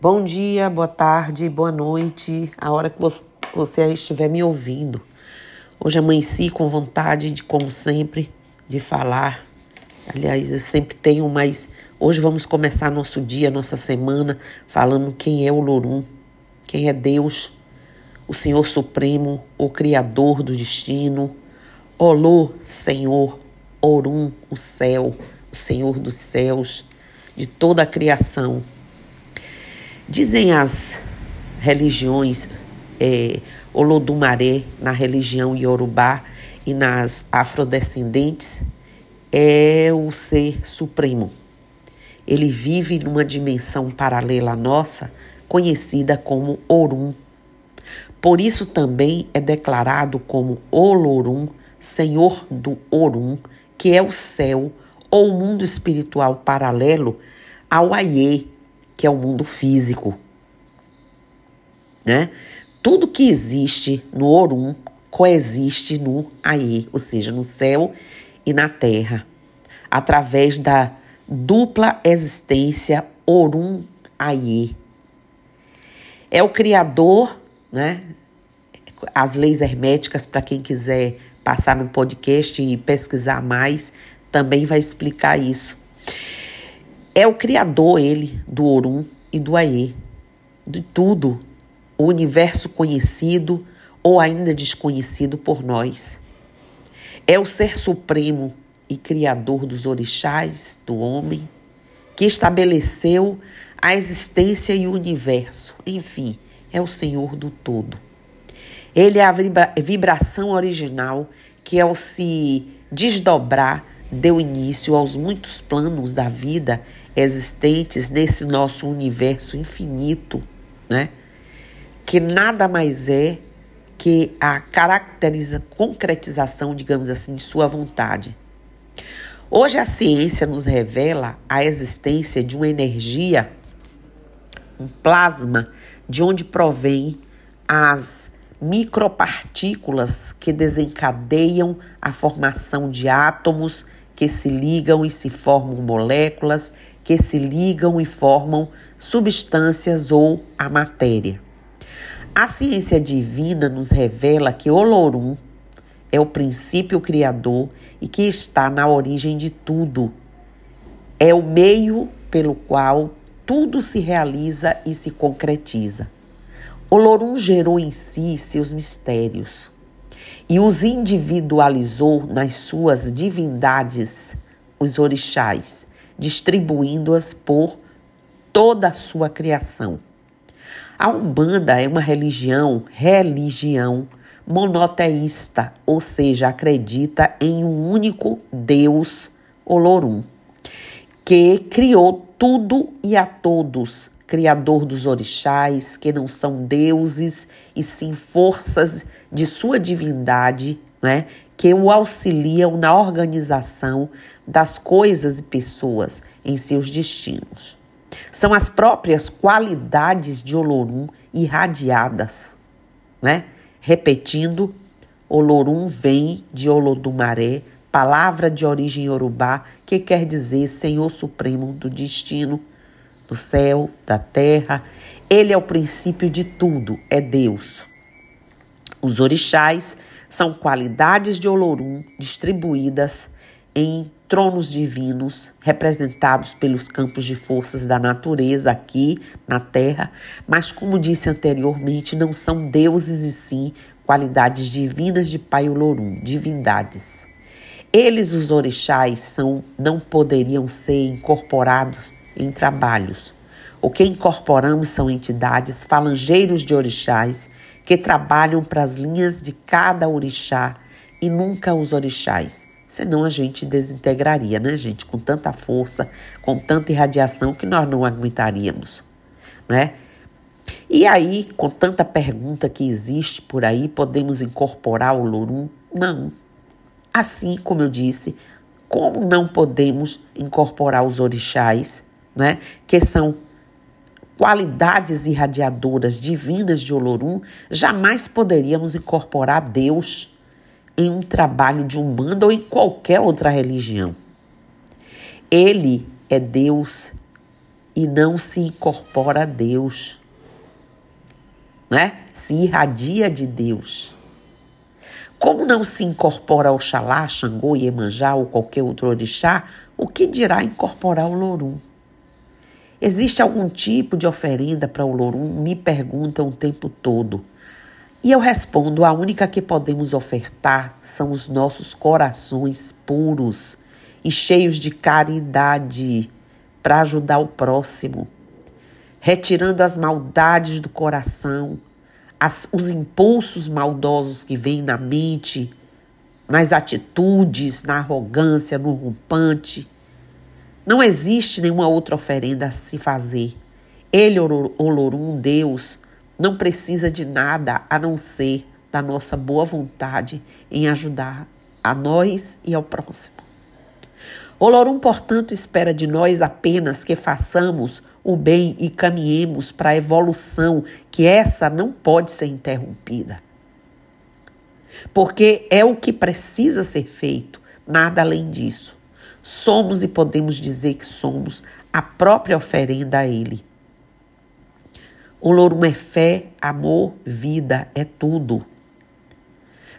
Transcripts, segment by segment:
Bom dia, boa tarde, boa noite, a hora que você estiver me ouvindo. Hoje amanheci com vontade de, como sempre, de falar. Aliás, eu sempre tenho, mas hoje vamos começar nosso dia, nossa semana, falando quem é o Lorum, quem é Deus, o Senhor Supremo, o Criador do destino. Olô, Senhor, Orum, o céu, o Senhor dos céus, de toda a criação. Dizem as religiões é, Olodumaré, na religião Yorubá e nas afrodescendentes, é o ser supremo. Ele vive numa dimensão paralela à nossa, conhecida como Orum. Por isso também é declarado como Olorum, Senhor do Orum, que é o céu ou mundo espiritual paralelo ao Aie, que é o mundo físico. Né? Tudo que existe no Orum coexiste no Aie, ou seja, no céu e na terra, através da dupla existência Orum Aie. É o criador, né? As leis herméticas, para quem quiser passar no podcast e pesquisar mais, também vai explicar isso. É o criador, ele, do Orum e do Aie, de tudo, o universo conhecido ou ainda desconhecido por nós. É o ser supremo e criador dos orixás, do homem, que estabeleceu a existência e o universo. Enfim, é o Senhor do todo. Ele é a vibra vibração original que, ao se desdobrar, deu início aos muitos planos da vida existentes nesse nosso universo infinito, né? Que nada mais é que a caracteriza concretização, digamos assim, de sua vontade. Hoje a ciência nos revela a existência de uma energia, um plasma, de onde provém as micropartículas que desencadeiam a formação de átomos que se ligam e se formam moléculas, que se ligam e formam substâncias ou a matéria. A ciência divina nos revela que Olorum é o princípio criador e que está na origem de tudo. É o meio pelo qual tudo se realiza e se concretiza. Olorum gerou em si seus mistérios e os individualizou nas suas divindades, os orixás, distribuindo-as por toda a sua criação. A Umbanda é uma religião, religião monoteísta, ou seja, acredita em um único Deus, Olorum, que criou tudo e a todos criador dos orixás, que não são deuses e sim forças de sua divindade, né, que o auxiliam na organização das coisas e pessoas em seus destinos. São as próprias qualidades de Olorum irradiadas, né? Repetindo, Olorum vem de Olodumaré, palavra de origem yorubá, que quer dizer Senhor Supremo do Destino, do céu, da terra. Ele é o princípio de tudo, é Deus. Os orixás são qualidades de Olorum distribuídas em tronos divinos, representados pelos campos de forças da natureza aqui na Terra, mas, como disse anteriormente, não são deuses e sim qualidades divinas de Pai Olorum, divindades. Eles, os orixás, são, não poderiam ser incorporados em trabalhos. O que incorporamos são entidades falangeiros de orixás que trabalham para as linhas de cada orixá e nunca os orixás. Senão a gente desintegraria, né, gente? Com tanta força, com tanta irradiação que nós não aguentaríamos, né? E aí, com tanta pergunta que existe por aí, podemos incorporar o Lorum? Não. Assim como eu disse, como não podemos incorporar os orixás né, que são qualidades irradiadoras divinas de Olorum, jamais poderíamos incorporar Deus em um trabalho de umbanda ou em qualquer outra religião. Ele é Deus e não se incorpora a Deus, né? Se irradia de Deus. Como não se incorpora Oxalá, Xangô, Iemanjá ou qualquer outro orixá, o que dirá incorporar o Lorum? Existe algum tipo de oferenda para o Lorum? Me perguntam o tempo todo. E eu respondo: a única que podemos ofertar são os nossos corações puros e cheios de caridade para ajudar o próximo, retirando as maldades do coração, as, os impulsos maldosos que vêm na mente, nas atitudes, na arrogância, no rompante. Não existe nenhuma outra oferenda a se fazer. Ele, Olorum, Deus, não precisa de nada a não ser da nossa boa vontade em ajudar a nós e ao próximo. Olorum, portanto, espera de nós apenas que façamos o bem e caminhemos para a evolução, que essa não pode ser interrompida. Porque é o que precisa ser feito, nada além disso. Somos e podemos dizer que somos a própria oferenda a Ele. O Lorum é fé, amor, vida, é tudo.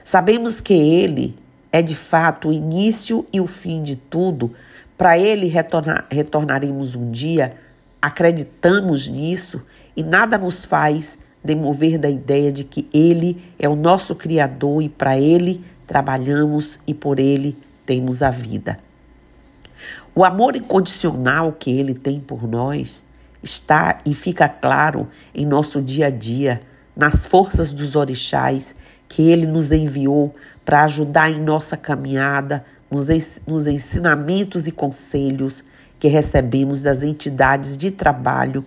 Sabemos que Ele é de fato o início e o fim de tudo. Para Ele retornar, retornaremos um dia, acreditamos nisso e nada nos faz demover da ideia de que Ele é o nosso Criador e para Ele trabalhamos e por Ele temos a vida. O amor incondicional que Ele tem por nós está e fica claro em nosso dia a dia, nas forças dos orixás que ele nos enviou para ajudar em nossa caminhada, nos, nos ensinamentos e conselhos que recebemos das entidades de trabalho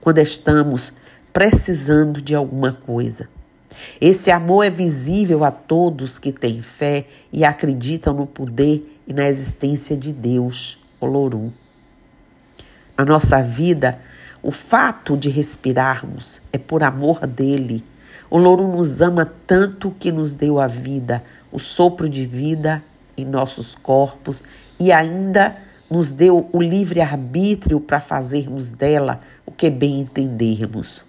quando estamos precisando de alguma coisa. Esse amor é visível a todos que têm fé e acreditam no poder e na existência de Deus, Olorum na nossa vida, o fato de respirarmos é por amor dele. O louro nos ama tanto que nos deu a vida, o sopro de vida em nossos corpos e ainda nos deu o livre arbítrio para fazermos dela o que bem entendermos.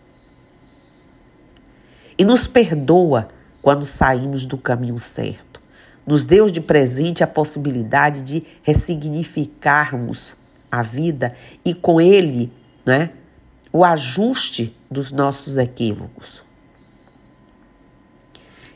E nos perdoa quando saímos do caminho certo. Nos deu de presente a possibilidade de ressignificarmos a vida e com ele, né, o ajuste dos nossos equívocos.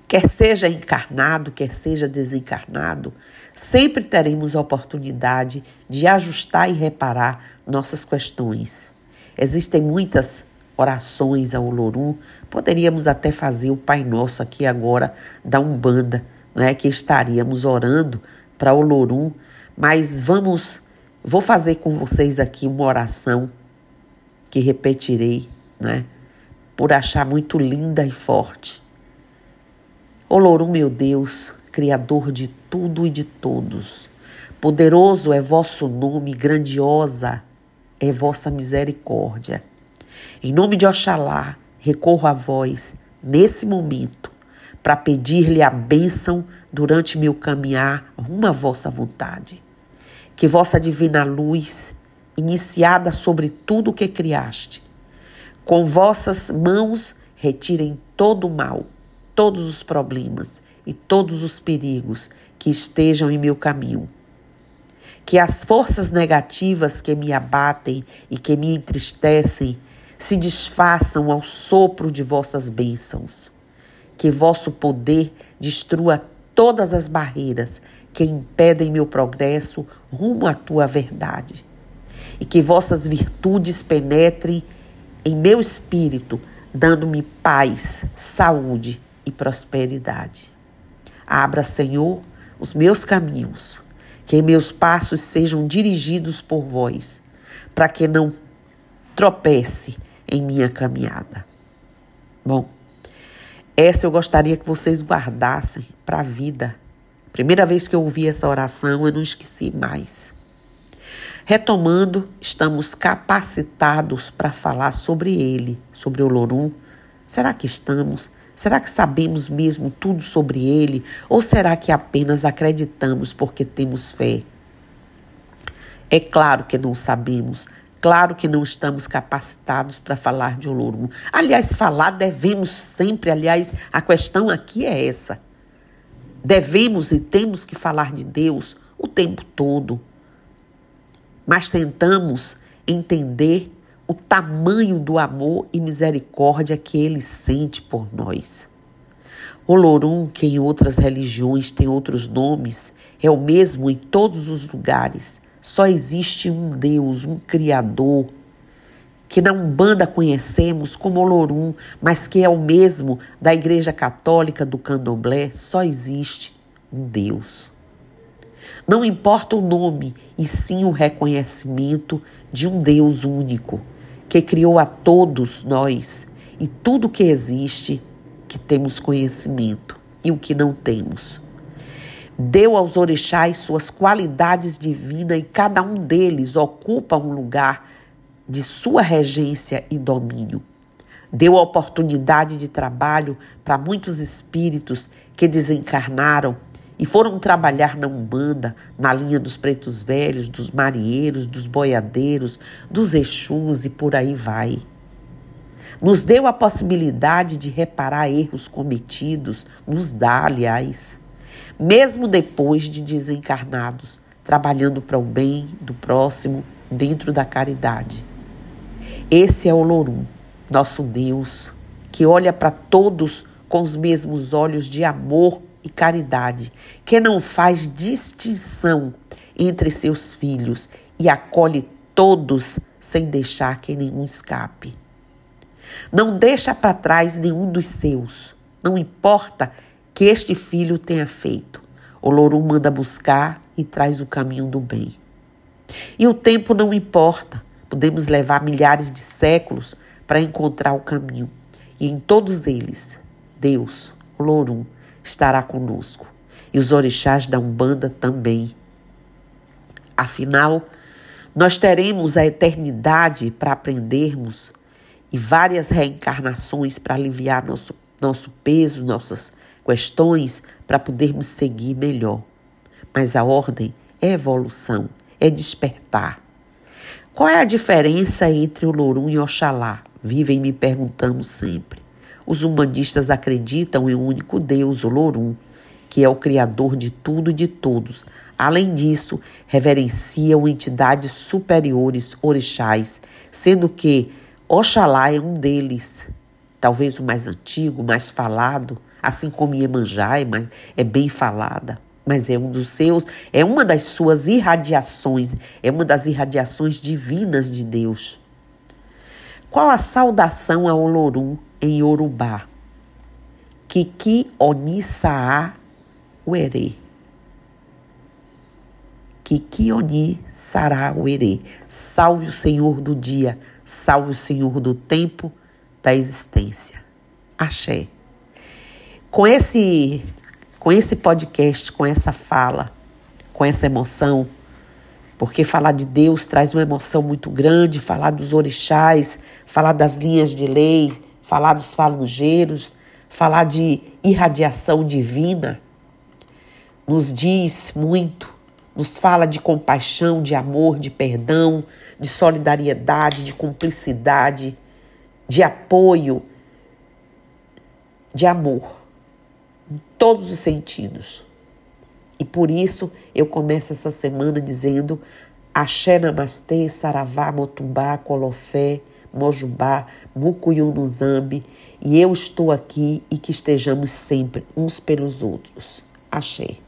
Quer seja encarnado, quer seja desencarnado, sempre teremos a oportunidade de ajustar e reparar nossas questões. Existem muitas orações ao Olorum, poderíamos até fazer o Pai Nosso aqui agora da Umbanda, né, que estaríamos orando para Olorum, mas vamos Vou fazer com vocês aqui uma oração que repetirei, né? Por achar muito linda e forte. Olorum, meu Deus, Criador de tudo e de todos, poderoso é vosso nome, grandiosa é vossa misericórdia. Em nome de Oxalá, recorro a vós nesse momento para pedir-lhe a bênção durante meu caminhar rumo à vossa vontade que vossa divina luz, iniciada sobre tudo o que criaste, com vossas mãos retirem todo o mal, todos os problemas e todos os perigos que estejam em meu caminho. Que as forças negativas que me abatem e que me entristecem se desfaçam ao sopro de vossas bênçãos. Que vosso poder destrua todas as barreiras que impedem meu progresso rumo à tua verdade. E que vossas virtudes penetrem em meu espírito, dando-me paz, saúde e prosperidade. Abra, Senhor, os meus caminhos, que meus passos sejam dirigidos por vós, para que não tropece em minha caminhada. Bom, essa eu gostaria que vocês guardassem para a vida. Primeira vez que eu ouvi essa oração, eu não esqueci mais. Retomando, estamos capacitados para falar sobre ele, sobre o Lorum. Será que estamos? Será que sabemos mesmo tudo sobre ele? Ou será que apenas acreditamos porque temos fé? É claro que não sabemos Claro que não estamos capacitados para falar de Olorum. Aliás, falar devemos sempre. Aliás, a questão aqui é essa. Devemos e temos que falar de Deus o tempo todo. Mas tentamos entender o tamanho do amor e misericórdia que ele sente por nós. Olorum, que em outras religiões tem outros nomes, é o mesmo em todos os lugares só existe um Deus, um Criador, que na Umbanda conhecemos como Olorum, mas que é o mesmo da Igreja Católica do Candomblé, só existe um Deus. Não importa o nome, e sim o reconhecimento de um Deus único, que criou a todos nós e tudo que existe, que temos conhecimento e o que não temos. Deu aos orixás suas qualidades divinas e cada um deles ocupa um lugar de sua regência e domínio. Deu oportunidade de trabalho para muitos espíritos que desencarnaram e foram trabalhar na Umbanda, na linha dos pretos velhos, dos marinheiros, dos boiadeiros, dos exus e por aí vai. Nos deu a possibilidade de reparar erros cometidos, nos dá, aliás mesmo depois de desencarnados, trabalhando para o bem do próximo dentro da caridade. Esse é o Lorum, nosso Deus, que olha para todos com os mesmos olhos de amor e caridade, que não faz distinção entre seus filhos e acolhe todos sem deixar que nenhum escape. Não deixa para trás nenhum dos seus, não importa que este filho tenha feito. O Lorum manda buscar e traz o caminho do bem. E o tempo não importa, podemos levar milhares de séculos para encontrar o caminho. E em todos eles, Deus, o Lorum, estará conosco. E os orixás da Umbanda também. Afinal, nós teremos a eternidade para aprendermos e várias reencarnações para aliviar nosso, nosso peso, nossas questões para podermos seguir melhor. Mas a ordem é evolução, é despertar. Qual é a diferença entre o Lorum e Oxalá? Vivem me perguntando sempre. Os humanistas acreditam em um único Deus, o Lorum, que é o Criador de tudo e de todos. Além disso, reverenciam entidades superiores, orixás, sendo que Oxalá é um deles, talvez o mais antigo, mais falado, assim como Iemanjá é, é bem falada, mas é um dos seus, é uma das suas irradiações, é uma das irradiações divinas de Deus. Qual a saudação a Olorum em Yorubá? Kiki Onisaa Uere. Kiki Oni Sará Uere. Salve o Senhor do dia, salve o Senhor do tempo, da existência. Axé com esse com esse podcast, com essa fala, com essa emoção, porque falar de Deus traz uma emoção muito grande, falar dos orixás, falar das linhas de lei, falar dos falangeiros, falar de irradiação divina, nos diz muito, nos fala de compaixão, de amor, de perdão, de solidariedade, de cumplicidade, de apoio, de amor em todos os sentidos. E por isso eu começo essa semana dizendo Axé Namastê, Saravá, Motumbá, Colofé, Mojubá, Mucuyunuzambi, e eu estou aqui e que estejamos sempre uns pelos outros. Axé.